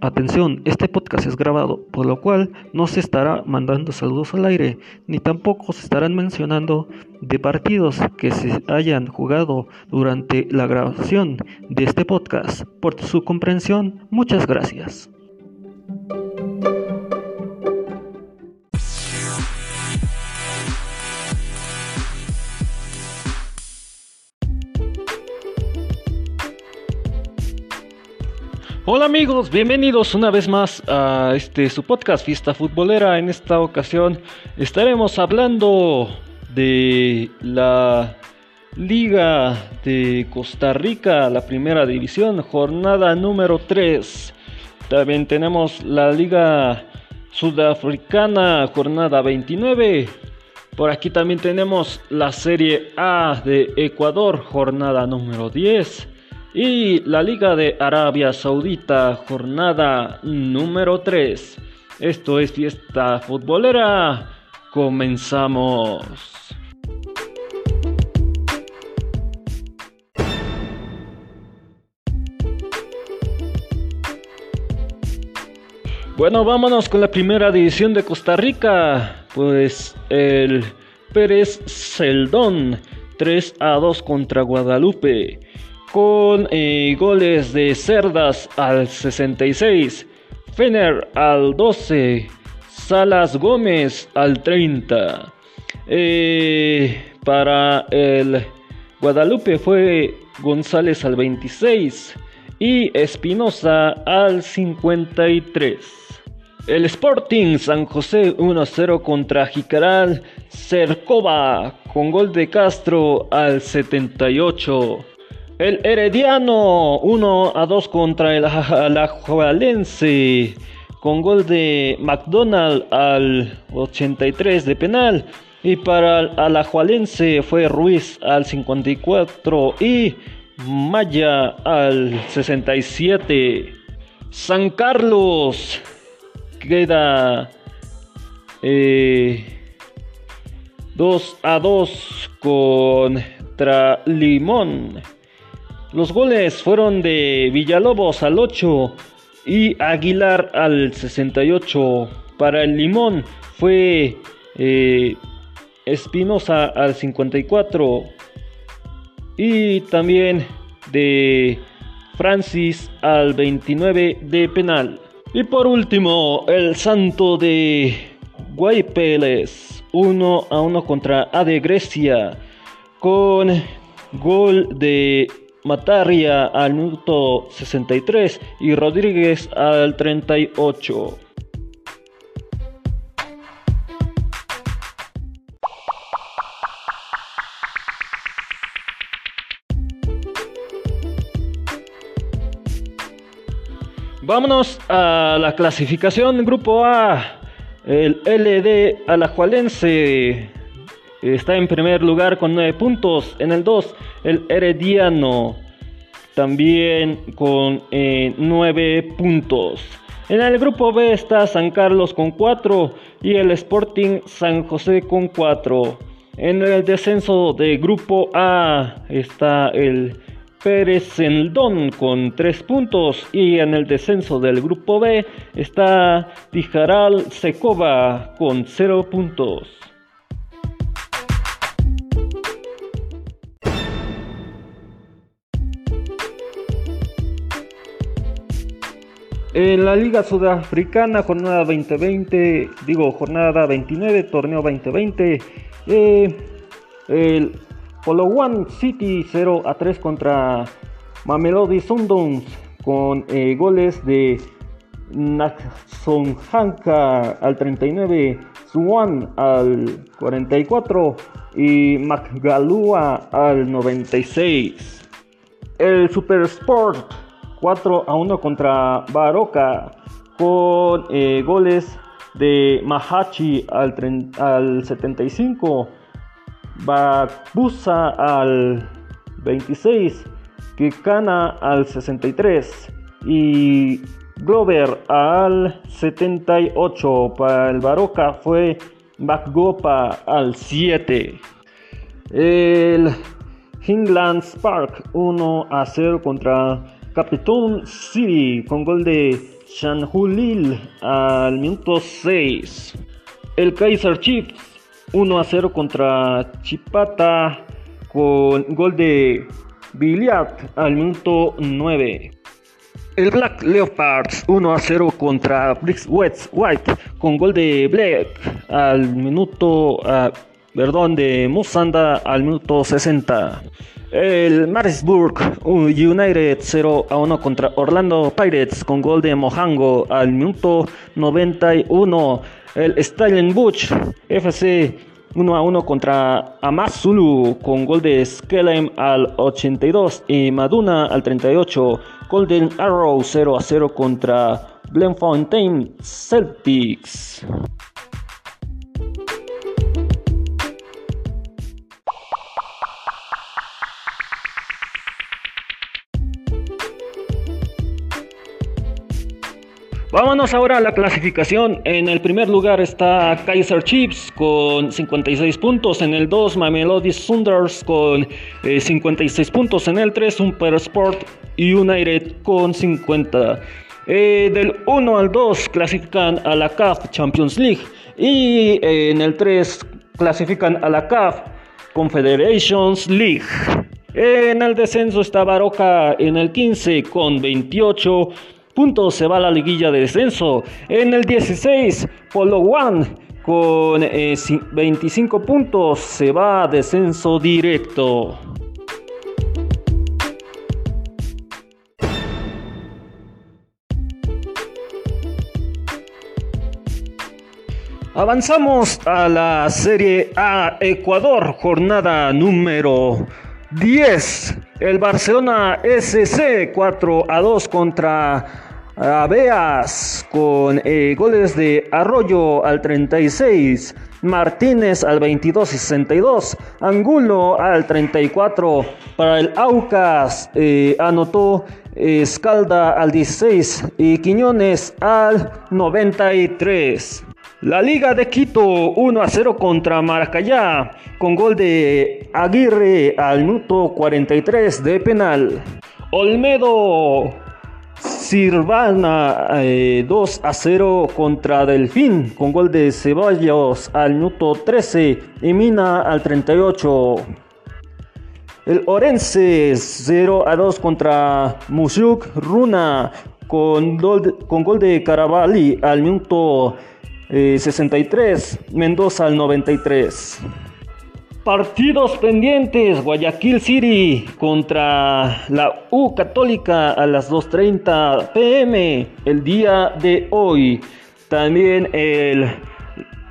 Atención, este podcast es grabado, por lo cual no se estará mandando saludos al aire, ni tampoco se estarán mencionando de partidos que se hayan jugado durante la grabación de este podcast. Por su comprensión, muchas gracias. Hola amigos, bienvenidos una vez más a este su podcast Fiesta Futbolera. En esta ocasión estaremos hablando de la Liga de Costa Rica, la primera división, jornada número 3. También tenemos la Liga Sudafricana, jornada 29. Por aquí también tenemos la Serie A de Ecuador, jornada número 10. Y la Liga de Arabia Saudita, jornada número 3. Esto es fiesta futbolera. Comenzamos. Bueno, vámonos con la primera división de Costa Rica. Pues el Pérez Celdón 3 a 2 contra Guadalupe con eh, goles de Cerdas al 66, Fener al 12, Salas Gómez al 30. Eh, para el Guadalupe fue González al 26 y Espinosa al 53. El Sporting San José 1-0 contra Jicaral Cercova con gol de Castro al 78. El Herediano 1 a 2 contra el Alajuelense con gol de McDonald al 83 de penal. Y para el Alajuelense fue Ruiz al 54 y Maya al 67. San Carlos queda 2 eh, a 2 contra Limón. Los goles fueron de Villalobos al 8 y Aguilar al 68. Para el Limón fue eh, Espinosa al 54 y también de Francis al 29 de penal. Y por último, el Santo de Guaypeles 1 a 1 contra AD Grecia con gol de Mataria al minuto 63 y Rodríguez al 38. Vámonos a la clasificación grupo A. El LD Alajualense Está en primer lugar con 9 puntos. En el 2, el Herediano. También con 9 eh, puntos. En el grupo B está San Carlos con 4 y el Sporting San José con 4. En el descenso de grupo A está el Pérez con 3 puntos y en el descenso del grupo B está Tijaral Secova con 0 puntos. En la Liga Sudafricana, jornada 2020, digo jornada 29, torneo 2020, eh, el One City 0 a 3 contra Mamelodi Sundowns con eh, goles de Hanka al 39, Swan al 44 y Macgalua al 96. El Super Sport 4 a 1 contra Baroka con eh, goles de Mahachi al, al 75, Babusa al 26, Kikana al 63 y Glover al 78. Para el Baroka fue Bakgopa al 7. El Hinglands Park 1 a 0 contra Capitón City con gol de Shanhulil al minuto 6. El Kaiser Chiefs 1 a 0 contra Chipata con gol de Billiard al minuto 9. El Black Leopards 1 a 0 contra Bricks West White con gol de Black al minuto, uh, perdón, de Musanda al minuto 60. El Marisburg United 0 a 1 contra Orlando Pirates con gol de Mojango al minuto 91. El Stellenbosch FC 1 a 1 contra Amazulu con gol de Skelem al 82 y Maduna al 38. Golden Arrow 0 a 0 contra Glenfontaine Celtics. Vámonos ahora a la clasificación. En el primer lugar está Kaiser Chiefs con 56 puntos. En el 2, Mamelody Sunders con 56 eh, puntos. En el 3, Super Sport United con 50. Eh, del 1 al 2 clasifican a la CAF Champions League. Y eh, en el 3 clasifican a la CAF Confederations League. En el descenso está Baroca en el 15 con 28 puntos se va la liguilla de descenso. En el 16, Polo One con 25 eh, puntos se va a descenso directo. Avanzamos a la Serie A Ecuador, jornada número 10. El Barcelona SC 4 a 2 contra Aveas con eh, goles de Arroyo al 36, Martínez al 22 y 62, Angulo al 34. Para el Aucas eh, anotó Escalda al 16 y Quiñones al 93. La Liga de Quito 1 a 0 contra Maracayá con gol de Aguirre al minuto 43 de penal. Olmedo Sirvana 2 eh, a 0 contra Delfín con gol de Ceballos al minuto 13 y Mina al 38. El Orense 0 a 2 contra Musyuk Runa con gol, de Caravalli al minuto 63, eh, Mendoza al 93. Partidos pendientes, Guayaquil City contra la U Católica a las 2.30 pm el día de hoy. También el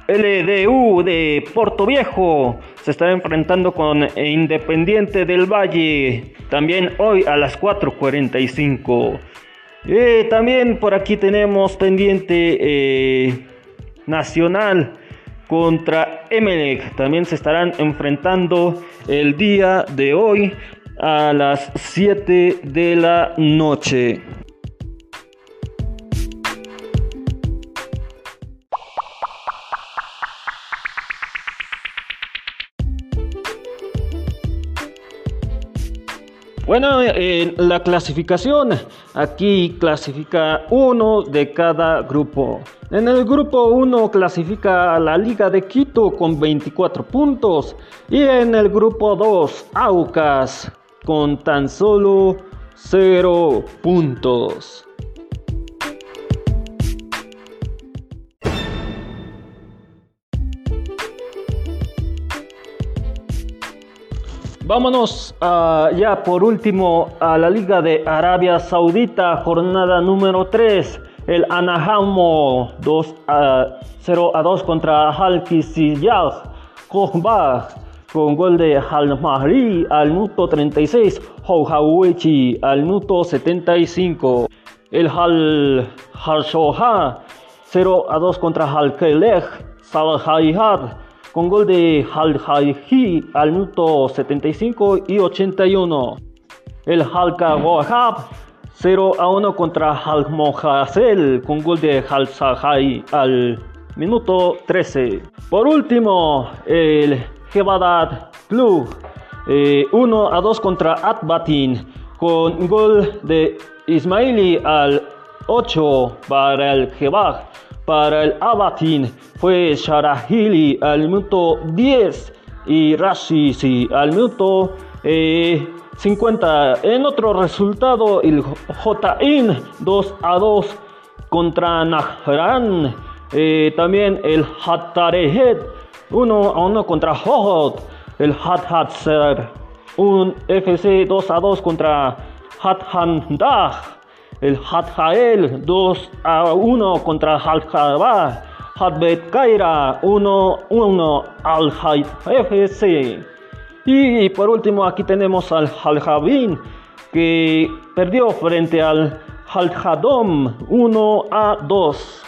LDU de Puerto Viejo se está enfrentando con Independiente del Valle, también hoy a las 4.45. Eh, también por aquí tenemos pendiente eh, Nacional contra Emelec. También se estarán enfrentando el día de hoy a las 7 de la noche. En la clasificación, aquí clasifica uno de cada grupo. En el grupo 1 clasifica a la Liga de Quito con 24 puntos y en el grupo 2 Aucas con tan solo 0 puntos. Vámonos uh, ya por último a la Liga de Arabia Saudita, jornada número 3. El Anahamo 2 a 0 a 2 contra Al Kisiyah Kohbah con gol de Al Mahri al minuto 36, Houhawechi al minuto 75. El Al Harshoha 0 a 2 contra Al Kelech Salahayhad con gol de Hal al minuto 75 y 81. El Halka Wahab 0 a 1 contra Al Mohasel con gol de Hal al minuto 13. Por último, el Jebadat Club 1 eh, a 2 contra Atbatin con gol de Ismaili al 8 para el Jebaj. Para el Abatin fue Sharahili al minuto 10 y Rashi al minuto 50. Eh, en otro resultado, el J.In 2 a 2 contra Nahran. Eh, también el Hatarehet 1 a 1 contra Hohot. El Hat Hatzer. Un FC 2 a 2 contra Hat Handah. El Hat Hael 2 a 1 contra Hat Hatbet Kaira 1 1 al FC. Y por último aquí tenemos al Al Javin que perdió frente al Al Hadom 1 a 2.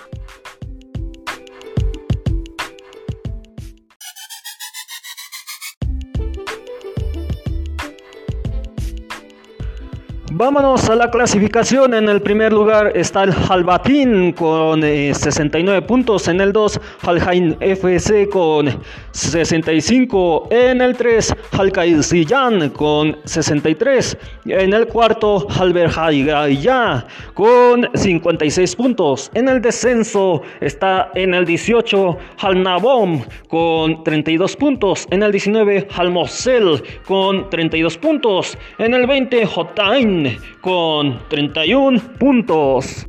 Vámonos a la clasificación. En el primer lugar está el Halbatín con 69 eh, puntos. En el 2, Haljain FC con 65. En el 3, Halkaizillan con 63. En el cuarto, Halberhaigaya con 56 puntos. En el descenso está en el 18, Halnabom con 32 puntos. En el 19, Halmosel con 32 puntos. En el 20, Jotain con 31 puntos.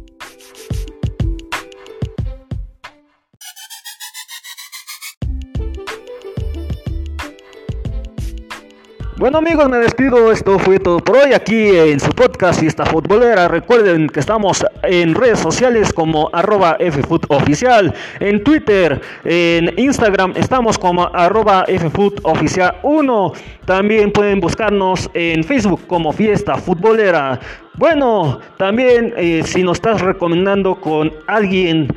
Bueno amigos, me despido. Esto fue todo por hoy aquí en su podcast Fiesta Futbolera. Recuerden que estamos en redes sociales como arroba FFootOficial. En Twitter, en Instagram estamos como arroba FFootOficial1. También pueden buscarnos en Facebook como Fiesta Futbolera. Bueno, también eh, si nos estás recomendando con alguien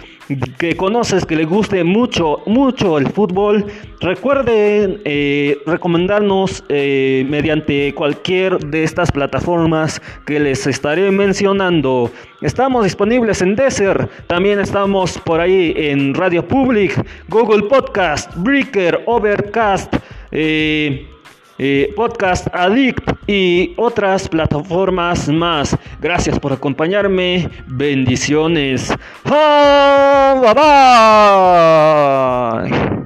que conoces que le guste mucho, mucho el fútbol, recuerden eh, recomendarnos eh, mediante cualquier de estas plataformas que les estaré mencionando. Estamos disponibles en Desert, también estamos por ahí en Radio Public, Google Podcast, Breaker, Overcast. Podcast Addict y otras plataformas más. Gracias por acompañarme. Bendiciones. bye bye.